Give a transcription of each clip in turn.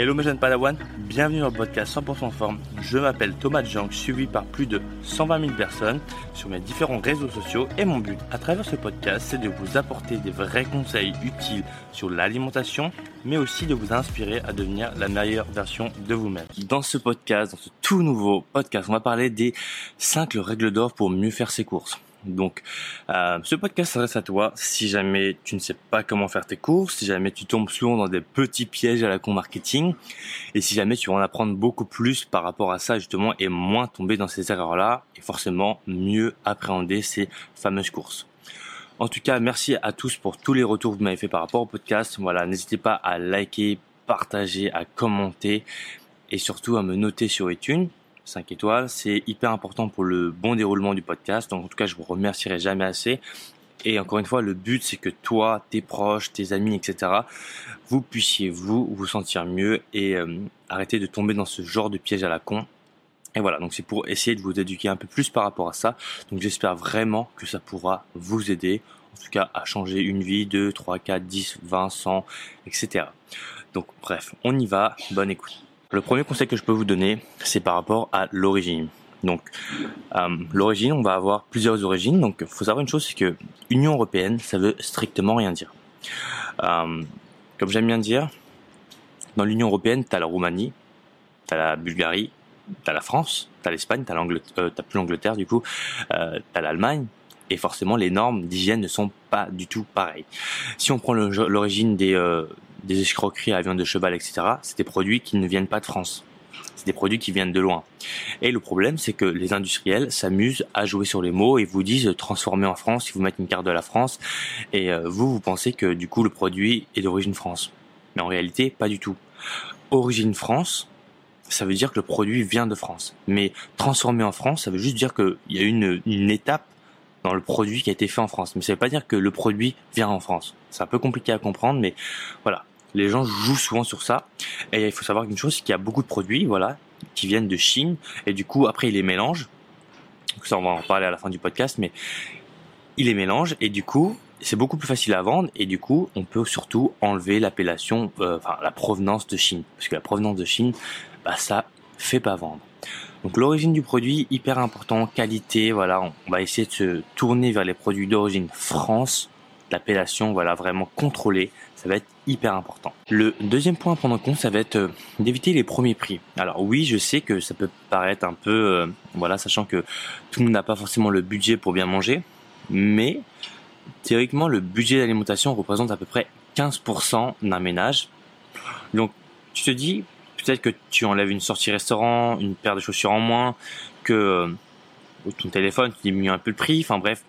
Hello mes jeunes Padawan, bienvenue dans le podcast 100% forme. Je m'appelle Thomas Jank, suivi par plus de 120 000 personnes sur mes différents réseaux sociaux et mon but à travers ce podcast c'est de vous apporter des vrais conseils utiles sur l'alimentation mais aussi de vous inspirer à devenir la meilleure version de vous-même. Dans ce podcast, dans ce tout nouveau podcast, on va parler des 5 règles d'or pour mieux faire ses courses. Donc, euh, ce podcast s'adresse à toi si jamais tu ne sais pas comment faire tes courses, si jamais tu tombes souvent dans des petits pièges à la con marketing, et si jamais tu veux en apprendre beaucoup plus par rapport à ça justement et moins tomber dans ces erreurs-là, et forcément mieux appréhender ces fameuses courses. En tout cas, merci à tous pour tous les retours que vous m'avez fait par rapport au podcast. Voilà, n'hésitez pas à liker, partager, à commenter et surtout à me noter sur iTunes. 5 étoiles. C'est hyper important pour le bon déroulement du podcast. Donc en tout cas, je vous remercierai jamais assez. Et encore une fois, le but, c'est que toi, tes proches, tes amis, etc., vous puissiez vous sentir mieux et euh, arrêter de tomber dans ce genre de piège à la con. Et voilà, donc c'est pour essayer de vous éduquer un peu plus par rapport à ça. Donc j'espère vraiment que ça pourra vous aider, en tout cas à changer une vie, 2, 3, 4, 10, 20, 100, etc. Donc bref, on y va, bonne écoute. Le premier conseil que je peux vous donner, c'est par rapport à l'origine. Donc, euh, l'origine, on va avoir plusieurs origines. Donc, faut savoir une chose, c'est que Union européenne, ça veut strictement rien dire. Euh, comme j'aime bien dire, dans l'Union européenne, tu as la Roumanie, tu as la Bulgarie, tu as la France, tu as l'Espagne, tu euh, plus l'Angleterre du coup, euh, tu as l'Allemagne, et forcément les normes d'hygiène ne sont pas du tout pareilles. Si on prend l'origine des, euh, des escroqueries à viande de cheval, etc., c'est des produits qui ne viennent pas de France. C'est des produits qui viennent de loin. Et le problème, c'est que les industriels s'amusent à jouer sur les mots et vous disent transformer en France, ils vous mettent une carte de la France, et euh, vous, vous pensez que du coup le produit est d'origine France. Mais en réalité, pas du tout. Origine France, ça veut dire que le produit vient de France. Mais transformer en France, ça veut juste dire qu'il y a une, une étape dans le produit qui a été fait en France. Mais ça veut pas dire que le produit vient en France. C'est un peu compliqué à comprendre, mais voilà. Les gens jouent souvent sur ça. Et il faut savoir une chose, c'est qu'il y a beaucoup de produits, voilà, qui viennent de Chine. Et du coup, après, ils les mélangent. Ça, on va en parler à la fin du podcast, mais ils les mélangent. Et du coup, c'est beaucoup plus facile à vendre. Et du coup, on peut surtout enlever l'appellation, euh, enfin, la provenance de Chine. Parce que la provenance de Chine, bah, ça fait pas vendre. Donc l'origine du produit, hyper important, qualité, voilà, on va essayer de se tourner vers les produits d'origine France, l'appellation, voilà, vraiment contrôlée, ça va être hyper important. Le deuxième point à prendre en compte, ça va être euh, d'éviter les premiers prix. Alors oui, je sais que ça peut paraître un peu, euh, voilà, sachant que tout le monde n'a pas forcément le budget pour bien manger, mais théoriquement, le budget d'alimentation représente à peu près 15% d'un ménage. Donc, tu te dis, peut-être que tu enlèves une sortie restaurant, une paire de chaussures en moins, que euh, ton téléphone, tu diminues un peu le prix, enfin bref,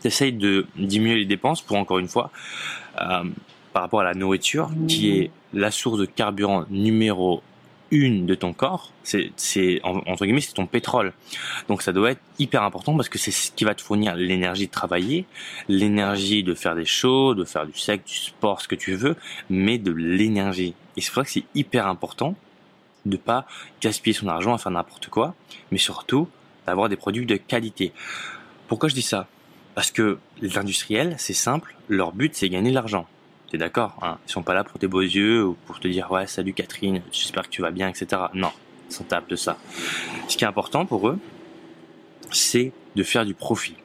tu essayes de diminuer les dépenses pour encore une fois, euh, par rapport à la nourriture, qui est la source de carburant numéro une de ton corps, c'est, c'est entre guillemets, c'est ton pétrole. Donc ça doit être hyper important parce que c'est ce qui va te fournir l'énergie de travailler, l'énergie de faire des shows, de faire du sec, du sport, ce que tu veux, mais de l'énergie. Et c'est pour ça que c'est hyper important de pas gaspiller son argent à faire n'importe quoi, mais surtout d'avoir des produits de qualité. Pourquoi je dis ça? Parce que les industriels, c'est simple, leur but c'est gagner de l'argent. T'es d'accord hein? Ils sont pas là pour tes beaux yeux ou pour te dire ouais salut Catherine, j'espère que tu vas bien, etc. Non, ils s'en tapent de ça. Ce qui est important pour eux, c'est de faire du profit.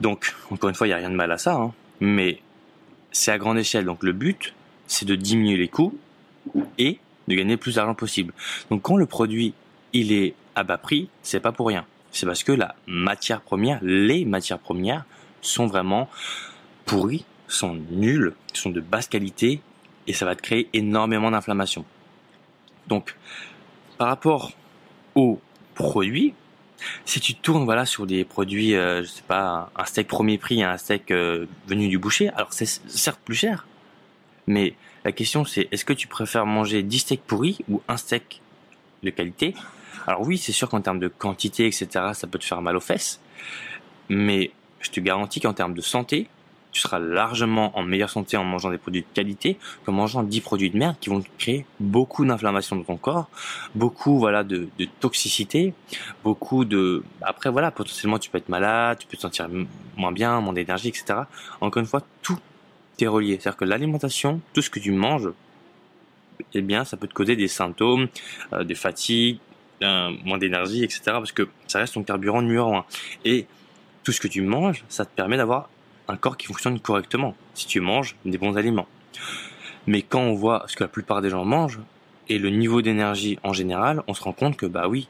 Donc, encore une fois, il n'y a rien de mal à ça, hein, mais c'est à grande échelle. Donc le but, c'est de diminuer les coûts et de gagner le plus d'argent possible. Donc quand le produit il est à bas prix, c'est pas pour rien. C'est parce que la matière première, les matières premières sont vraiment pourries, sont nulles, sont de basse qualité et ça va te créer énormément d'inflammation. Donc par rapport aux produits, si tu tournes voilà sur des produits, euh, je sais pas, un steak premier prix, un steak euh, venu du boucher, alors c'est certes plus cher, mais la question c'est est-ce que tu préfères manger 10 steaks pourris ou un steak de qualité Alors oui, c'est sûr qu'en termes de quantité, etc., ça peut te faire mal aux fesses. Mais je te garantis qu'en termes de santé, tu seras largement en meilleure santé en mangeant des produits de qualité qu'en mangeant 10 produits de merde qui vont te créer beaucoup d'inflammation dans ton corps, beaucoup voilà de, de, toxicité, beaucoup de après voilà potentiellement tu peux être malade, tu peux te sentir moins bien, moins d'énergie, etc. Encore une fois, tout relié. C'est-à-dire que l'alimentation, tout ce que tu manges, eh bien, ça peut te causer des symptômes, euh, des fatigues, moins d'énergie, etc. Parce que ça reste ton carburant numéro un. Et tout ce que tu manges, ça te permet d'avoir un corps qui fonctionne correctement. Si tu manges des bons aliments. Mais quand on voit ce que la plupart des gens mangent et le niveau d'énergie en général, on se rend compte que bah oui,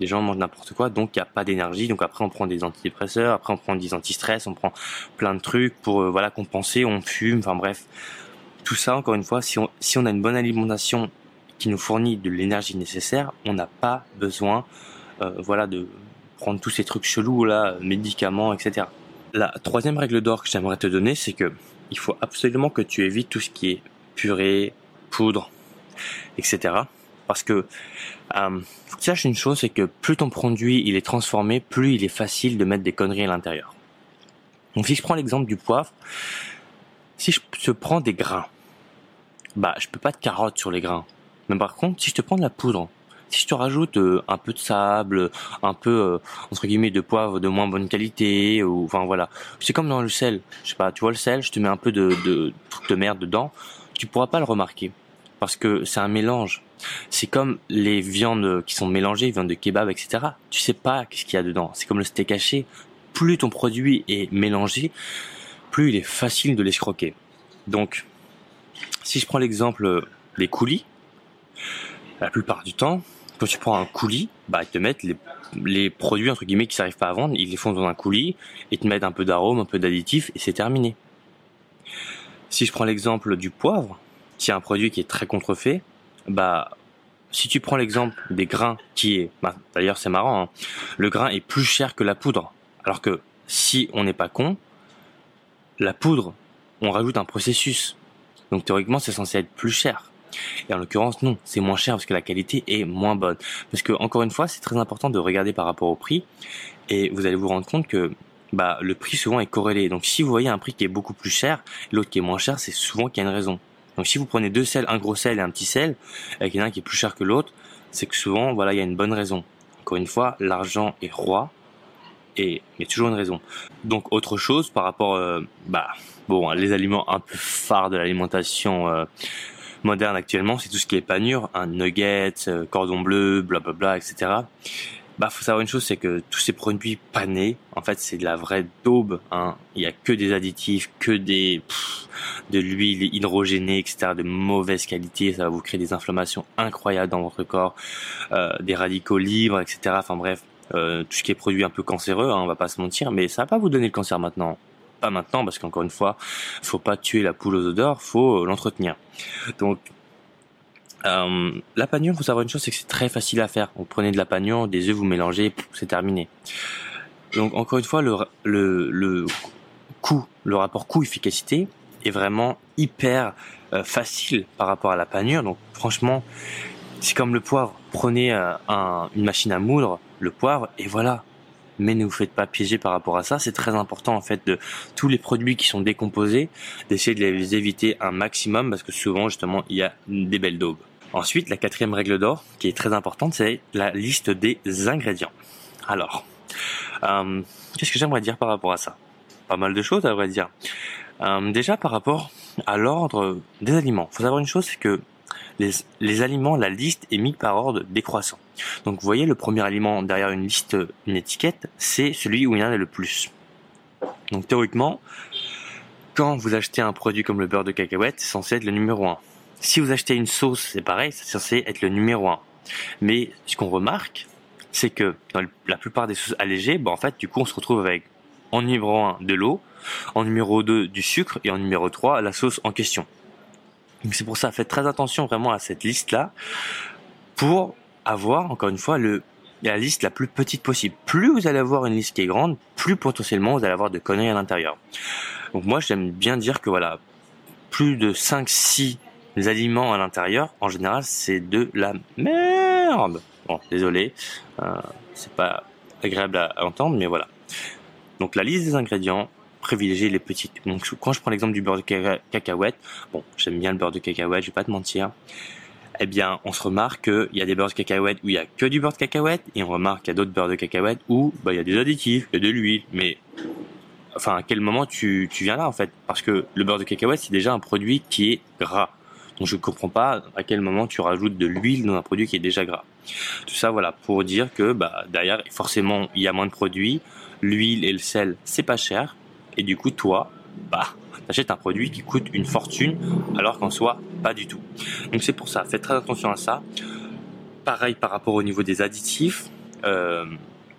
les gens mangent n'importe quoi, donc il n'y a pas d'énergie. Donc après, on prend des antidépresseurs, après on prend des antistress, on prend plein de trucs pour euh, voilà compenser, on fume, enfin bref. Tout ça, encore une fois, si on, si on a une bonne alimentation qui nous fournit de l'énergie nécessaire, on n'a pas besoin euh, voilà de prendre tous ces trucs chelous là, médicaments, etc. La troisième règle d'or que j'aimerais te donner, c'est que il faut absolument que tu évites tout ce qui est purée, poudre, etc. Parce que euh, faut tu saches une chose, c'est que plus ton produit il est transformé, plus il est facile de mettre des conneries à l'intérieur. Donc si je prends l'exemple du poivre, si je te prends des grains, bah je peux pas de carottes sur les grains. Mais par contre, si je te prends de la poudre, si je te rajoute euh, un peu de sable, un peu euh, entre guillemets de poivre de moins bonne qualité, ou enfin voilà, c'est comme dans le sel. Je sais pas, tu vois le sel, je te mets un peu de de, de merde dedans, tu pourras pas le remarquer parce que c'est un mélange. C'est comme les viandes qui sont mélangées, viandes de kebab, etc. Tu sais pas qu'est-ce qu'il y a dedans. C'est comme le steak haché. Plus ton produit est mélangé, plus il est facile de l'escroquer. Donc, si je prends l'exemple des coulis, la plupart du temps, quand tu prends un coulis, bah ils te mettent les, produits entre guillemets qui s'arrivent pas à vendre, ils les font dans un coulis et te mettent un peu d'arôme, un peu d'additif et c'est terminé. Si je prends l'exemple du poivre, qui est un produit qui est très contrefait, bah si tu prends l'exemple des grains qui est, bah, d'ailleurs c'est marrant, hein, le grain est plus cher que la poudre. Alors que si on n'est pas con, la poudre, on rajoute un processus. Donc théoriquement c'est censé être plus cher. Et en l'occurrence non, c'est moins cher parce que la qualité est moins bonne. Parce que encore une fois, c'est très important de regarder par rapport au prix. Et vous allez vous rendre compte que bah, le prix souvent est corrélé. Donc si vous voyez un prix qui est beaucoup plus cher, l'autre qui est moins cher, c'est souvent qu'il y a une raison. Donc si vous prenez deux sels, un gros sel et un petit sel, avec un qui est plus cher que l'autre, c'est que souvent, voilà, il y a une bonne raison. Encore une fois, l'argent est roi et il y a toujours une raison. Donc autre chose par rapport, euh, bah, bon, les aliments un peu phares de l'alimentation euh, moderne actuellement, c'est tout ce qui est panure, un nugget, euh, cordon bleu, blablabla, etc bah faut savoir une chose, c'est que tous ces produits panés, en fait, c'est de la vraie daube. Hein. Il y a que des additifs, que des de l'huile hydrogénée, etc., de mauvaise qualité. Ça va vous créer des inflammations incroyables dans votre corps, euh, des radicaux libres, etc. Enfin bref, euh, tout ce qui est produit un peu cancéreux, hein, on va pas se mentir, mais ça va pas vous donner le cancer maintenant. Pas maintenant, parce qu'encore une fois, faut pas tuer la poule aux odeurs, faut l'entretenir. Donc euh, la panure, faut savoir une chose, c'est que c'est très facile à faire. Vous prenez de la panure, des œufs, vous mélangez, c'est terminé. Donc encore une fois, le, coût, le rapport coût-efficacité est vraiment hyper euh, facile par rapport à la panure. Donc franchement, c'est comme le poivre. Prenez euh, une machine à moudre, le poivre, et voilà. Mais ne vous faites pas piéger par rapport à ça. C'est très important en fait de tous les produits qui sont décomposés, d'essayer de les éviter un maximum parce que souvent justement il y a des belles daubes. Ensuite, la quatrième règle d'or, qui est très importante, c'est la liste des ingrédients. Alors, euh, qu'est-ce que j'aimerais dire par rapport à ça? Pas mal de choses, à vrai dire. Euh, déjà, par rapport à l'ordre des aliments, faut savoir une chose, c'est que les, aliments, la liste est mise par ordre décroissant. Donc, vous voyez, le premier aliment derrière une liste, une étiquette, c'est celui où il y en a le plus. Donc, théoriquement, quand vous achetez un produit comme le beurre de cacahuète, c'est censé être le numéro 1. Si vous achetez une sauce, c'est pareil, c'est censé être le numéro 1. Mais ce qu'on remarque, c'est que dans la plupart des sauces allégées, bah en fait, du coup, on se retrouve avec en numéro 1 de l'eau, en numéro 2 du sucre et en numéro 3 la sauce en question. Donc c'est pour ça, faites très attention vraiment à cette liste-là pour avoir, encore une fois, la liste la plus petite possible. Plus vous allez avoir une liste qui est grande, plus potentiellement vous allez avoir de conneries à l'intérieur. Donc moi, j'aime bien dire que voilà, plus de 5-6 les aliments à l'intérieur, en général, c'est de la merde. Bon, désolé, euh, c'est pas agréable à, entendre, mais voilà. Donc la liste des ingrédients, privilégiez les petites. Donc quand je prends l'exemple du beurre de cacahuète, bon, j'aime bien le beurre de cacahuète, je vais pas te mentir. Eh bien, on se remarque qu'il y a des beurres de cacahuète où il y a que du beurre de cacahuète, et on remarque qu'il y a d'autres beurres de cacahuète où bah, il y a des additifs, il y a de l'huile, mais enfin, à quel moment tu, tu viens là en fait? Parce que le beurre de cacahuète, c'est déjà un produit qui est gras. Donc je ne comprends pas à quel moment tu rajoutes de l'huile dans un produit qui est déjà gras. Tout ça, voilà, pour dire que bah, derrière, forcément, il y a moins de produits. L'huile et le sel, c'est pas cher. Et du coup, toi, bah, t'achètes un produit qui coûte une fortune, alors qu'en soi, pas du tout. Donc c'est pour ça, faites très attention à ça. Pareil par rapport au niveau des additifs. Euh,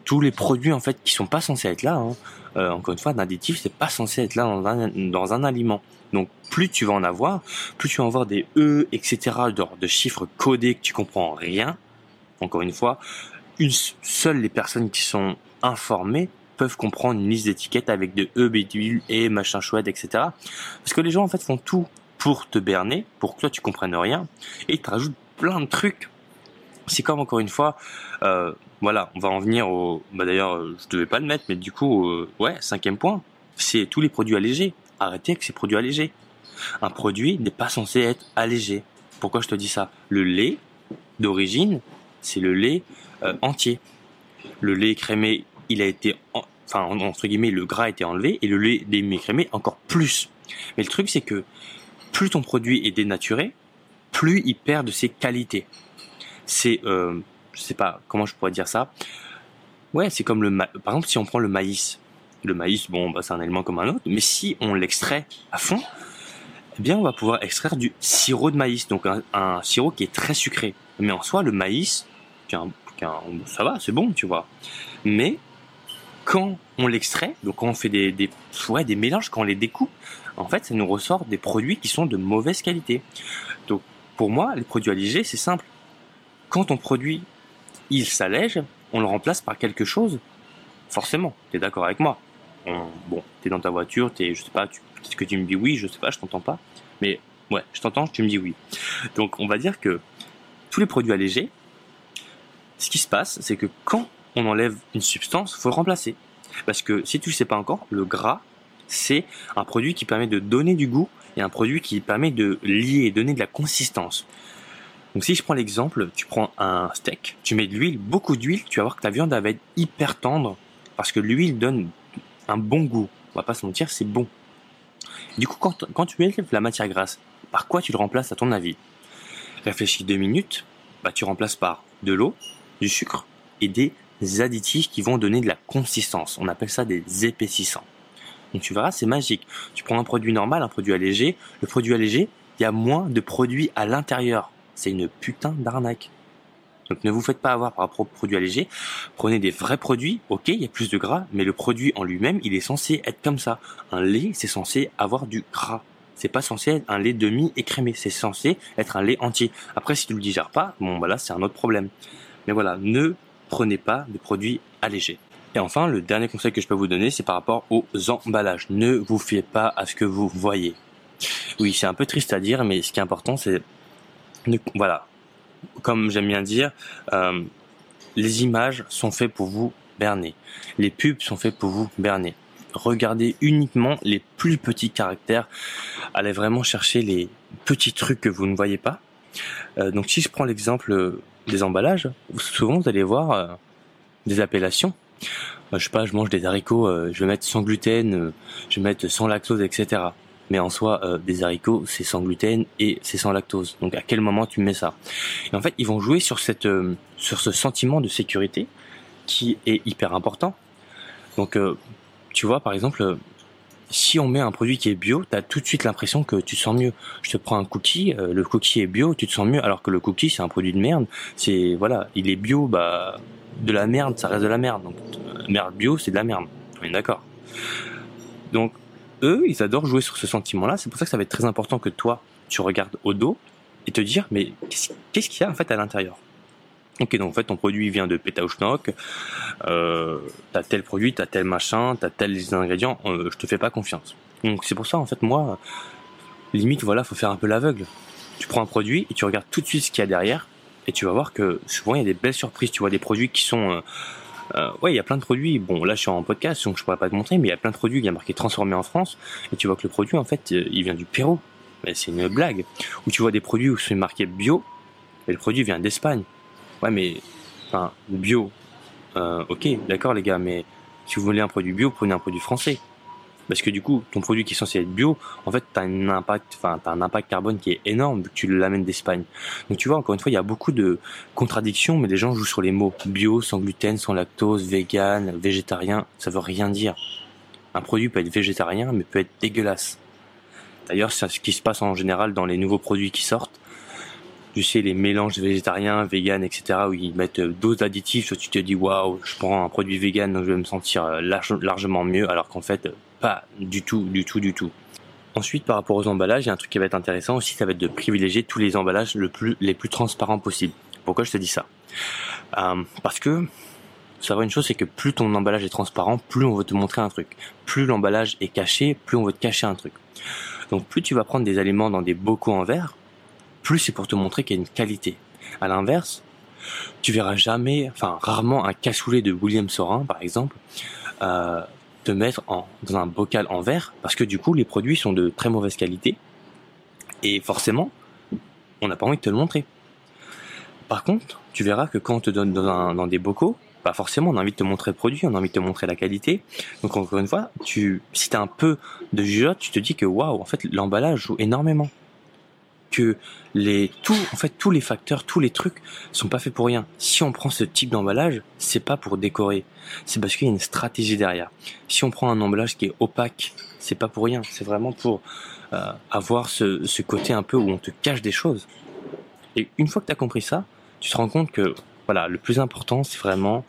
tous les produits en fait qui sont pas censés être là. Hein. Euh, encore une fois, un additif c'est pas censé être là dans un, dans un aliment. Donc plus tu vas en avoir, plus tu vas en avoir des E, etc. De, chiffres codés que tu comprends rien. Encore une fois, une, seules les personnes qui sont informées peuvent comprendre une liste d'étiquettes avec de E, B, et machin chouette, etc. Parce que les gens en fait font tout pour te berner, pour que toi tu comprennes rien, et ils te rajoutent plein de trucs. C'est comme encore une fois, euh, voilà, on va en venir au. Bah d'ailleurs, euh, je devais pas le mettre, mais du coup, euh, ouais, cinquième point, c'est tous les produits allégés. Arrêtez avec ces produits allégés. Un produit n'est pas censé être allégé. Pourquoi je te dis ça? Le lait d'origine, c'est le lait euh, entier. Le lait crémé, il a été, enfin entre guillemets, le gras a été enlevé et le lait demi-crémé encore plus. Mais le truc, c'est que plus ton produit est dénaturé, plus il perd de ses qualités. C'est euh, je sais pas comment je pourrais dire ça. Ouais, c'est comme le par exemple si on prend le maïs. Le maïs, bon, bah, c'est un élément comme un autre, mais si on l'extrait à fond, eh bien, on va pouvoir extraire du sirop de maïs, donc un, sirop qui est très sucré. Mais en soi, le maïs, ça va, c'est bon, tu vois. Mais quand on l'extrait, donc quand on fait des, des, ouais, des mélanges, quand on les découpe, en fait, ça nous ressort des produits qui sont de mauvaise qualité. Donc, pour moi, les produits allégés, c'est simple. Quand on produit il s'allège, on le remplace par quelque chose. Forcément, tu es d'accord avec moi? Bon, bon, es dans ta voiture, t'es, je sais pas, tu, peut-être que tu me dis oui, je sais pas, je t'entends pas. Mais ouais, je t'entends, tu me dis oui. Donc on va dire que tous les produits allégés, ce qui se passe, c'est que quand on enlève une substance, faut remplacer. Parce que si tu ne sais pas encore, le gras, c'est un produit qui permet de donner du goût et un produit qui permet de lier, donner de la consistance. Donc si je prends l'exemple, tu prends un steak, tu mets de l'huile, beaucoup d'huile, tu vas voir que ta viande va être hyper tendre parce que l'huile donne un bon goût. On va pas se mentir, c'est bon. Du coup, quand, quand tu mets la matière grasse, par quoi tu le remplaces à ton avis? Réfléchis deux minutes, bah, tu remplaces par de l'eau, du sucre et des additifs qui vont donner de la consistance. On appelle ça des épaississants. Donc tu verras, c'est magique. Tu prends un produit normal, un produit allégé. Le produit allégé, il y a moins de produits à l'intérieur c'est une putain d'arnaque. Donc ne vous faites pas avoir par rapport aux produits allégés. Prenez des vrais produits, ok, il y a plus de gras, mais le produit en lui-même, il est censé être comme ça. Un lait, c'est censé avoir du gras. C'est pas censé être un lait demi écrémé, c'est censé être un lait entier. Après, si tu le digères pas, bon bah là c'est un autre problème. Mais voilà, ne prenez pas de produits allégés. Et enfin, le dernier conseil que je peux vous donner, c'est par rapport aux emballages. Ne vous fiez pas à ce que vous voyez. Oui, c'est un peu triste à dire, mais ce qui est important, c'est voilà, comme j'aime bien dire, euh, les images sont faites pour vous berner. Les pubs sont faites pour vous berner. Regardez uniquement les plus petits caractères. Allez vraiment chercher les petits trucs que vous ne voyez pas. Euh, donc si je prends l'exemple des emballages, souvent vous allez voir euh, des appellations. je sais pas, je mange des haricots, je vais mettre sans gluten, je vais mettre sans lactose, etc mais en soi euh, des haricots c'est sans gluten et c'est sans lactose. Donc à quel moment tu mets ça? Et en fait, ils vont jouer sur cette euh, sur ce sentiment de sécurité qui est hyper important. Donc euh, tu vois par exemple si on met un produit qui est bio, tu as tout de suite l'impression que tu te sens mieux. Je te prends un cookie, le cookie est bio, tu te sens mieux alors que le cookie c'est un produit de merde. C'est voilà, il est bio bah de la merde, ça reste de la merde. Donc merde bio, c'est de la merde. On est d'accord. Donc eux, ils adorent jouer sur ce sentiment-là. C'est pour ça que ça va être très important que toi, tu regardes au dos et te dire, mais qu'est-ce qu'il y a en fait à l'intérieur? Ok, donc en fait, ton produit vient de Petauschnock, euh, t'as tel produit, t'as tel machin, t'as tel ingrédients, euh, je te fais pas confiance. Donc c'est pour ça, en fait, moi, limite, voilà, faut faire un peu l'aveugle. Tu prends un produit et tu regardes tout de suite ce qu'il y a derrière, et tu vas voir que souvent il y a des belles surprises. Tu vois des produits qui sont euh, euh, ouais, il y a plein de produits. Bon, là, je suis en podcast, donc je pourrais pas te montrer, mais il y a plein de produits qui a marqué transformé en France, et tu vois que le produit, en fait, euh, il vient du Pérou. Mais c'est une blague. Ou tu vois des produits où c'est marqué bio, et le produit vient d'Espagne. Ouais, mais, enfin, bio. Euh, ok, d'accord, les gars, mais si vous voulez un produit bio, prenez un produit français. Parce que du coup, ton produit qui est censé être bio, en fait, tu as un impact, enfin, t'as un impact carbone qui est énorme vu que tu l'amènes d'Espagne. Donc tu vois, encore une fois, il y a beaucoup de contradictions, mais les gens jouent sur les mots. Bio, sans gluten, sans lactose, vegan, végétarien, ça veut rien dire. Un produit peut être végétarien, mais peut être dégueulasse. D'ailleurs, c'est ce qui se passe en général dans les nouveaux produits qui sortent tu sais, les mélanges végétariens, vegan, etc., où ils mettent euh, d'autres additifs, tu te dis, waouh, je prends un produit vegan, donc je vais me sentir euh, largement mieux, alors qu'en fait, pas du tout, du tout, du tout. Ensuite, par rapport aux emballages, il y a un truc qui va être intéressant aussi, ça va être de privilégier tous les emballages le plus, les plus transparents possible. Pourquoi je te dis ça? Euh, Parce que savoir une chose, c'est que plus ton emballage est transparent, plus on veut te montrer un truc. Plus l'emballage est caché, plus on veut te cacher un truc. Donc plus tu vas prendre des aliments dans des bocaux en verre, plus c'est pour te montrer qu'il y a une qualité. À l'inverse, tu verras jamais, enfin rarement un cassoulet de William Sorin, par exemple, euh, te mettre en, dans un bocal en verre, parce que du coup les produits sont de très mauvaise qualité, et forcément, on n'a pas envie de te le montrer. Par contre, tu verras que quand on te donne dans, dans des bocaux, bah forcément on a envie de te montrer le produit, on a envie de te montrer la qualité. Donc encore une fois, tu, si tu as un peu de jugeote, tu te dis que waouh, en fait l'emballage joue énormément que les tout en fait tous les facteurs, tous les trucs sont pas faits pour rien. Si on prend ce type d'emballage, c'est pas pour décorer, c'est parce qu'il y a une stratégie derrière. Si on prend un emballage qui est opaque, c'est pas pour rien, c'est vraiment pour euh, avoir ce, ce côté un peu où on te cache des choses. Et une fois que tu as compris ça, tu te rends compte que voilà, le plus important, c'est vraiment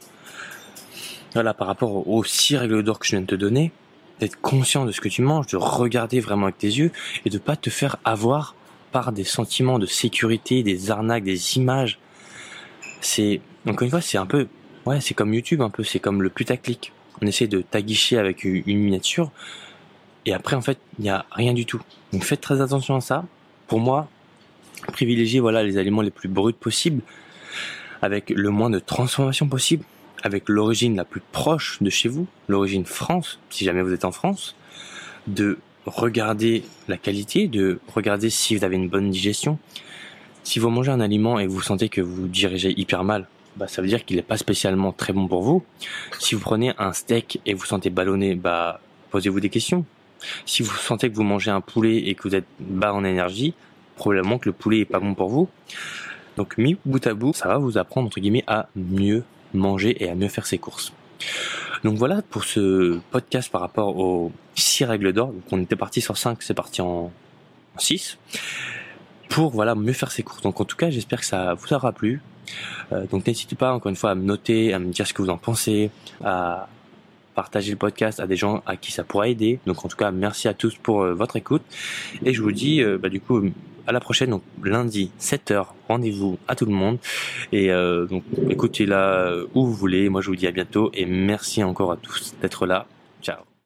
voilà par rapport aux six règles d'or que je viens de te donner, d'être conscient de ce que tu manges, de regarder vraiment avec tes yeux et de pas te faire avoir par des sentiments de sécurité, des arnaques, des images. C'est encore une fois, c'est un peu, ouais, c'est comme YouTube un peu, c'est comme le putaclic. On essaie de taguicher avec une miniature et après en fait, il n'y a rien du tout. Donc faites très attention à ça. Pour moi, privilégiez voilà les aliments les plus bruts possibles, avec le moins de transformation possible, avec l'origine la plus proche de chez vous, l'origine France, si jamais vous êtes en France, de regarder la qualité, de regarder si vous avez une bonne digestion. Si vous mangez un aliment et vous sentez que vous dirigez hyper mal, bah, ça veut dire qu'il n'est pas spécialement très bon pour vous. Si vous prenez un steak et vous sentez ballonné, bah, posez-vous des questions. Si vous sentez que vous mangez un poulet et que vous êtes bas en énergie, probablement que le poulet est pas bon pour vous. Donc, mis bout à bout, ça va vous apprendre, entre guillemets, à mieux manger et à mieux faire ses courses. Donc voilà pour ce podcast par rapport aux six règles d'or. Donc on était parti sur 5, c'est parti en 6 pour voilà mieux faire ses courses. Donc en tout cas, j'espère que ça vous aura plu. Euh, donc n'hésitez pas encore une fois à me noter, à me dire ce que vous en pensez, à partager le podcast à des gens à qui ça pourra aider. Donc en tout cas, merci à tous pour euh, votre écoute et je vous dis euh, bah, du coup à la prochaine, donc lundi 7h, rendez-vous à tout le monde. Et euh, donc écoutez là où vous voulez. Moi je vous dis à bientôt et merci encore à tous d'être là.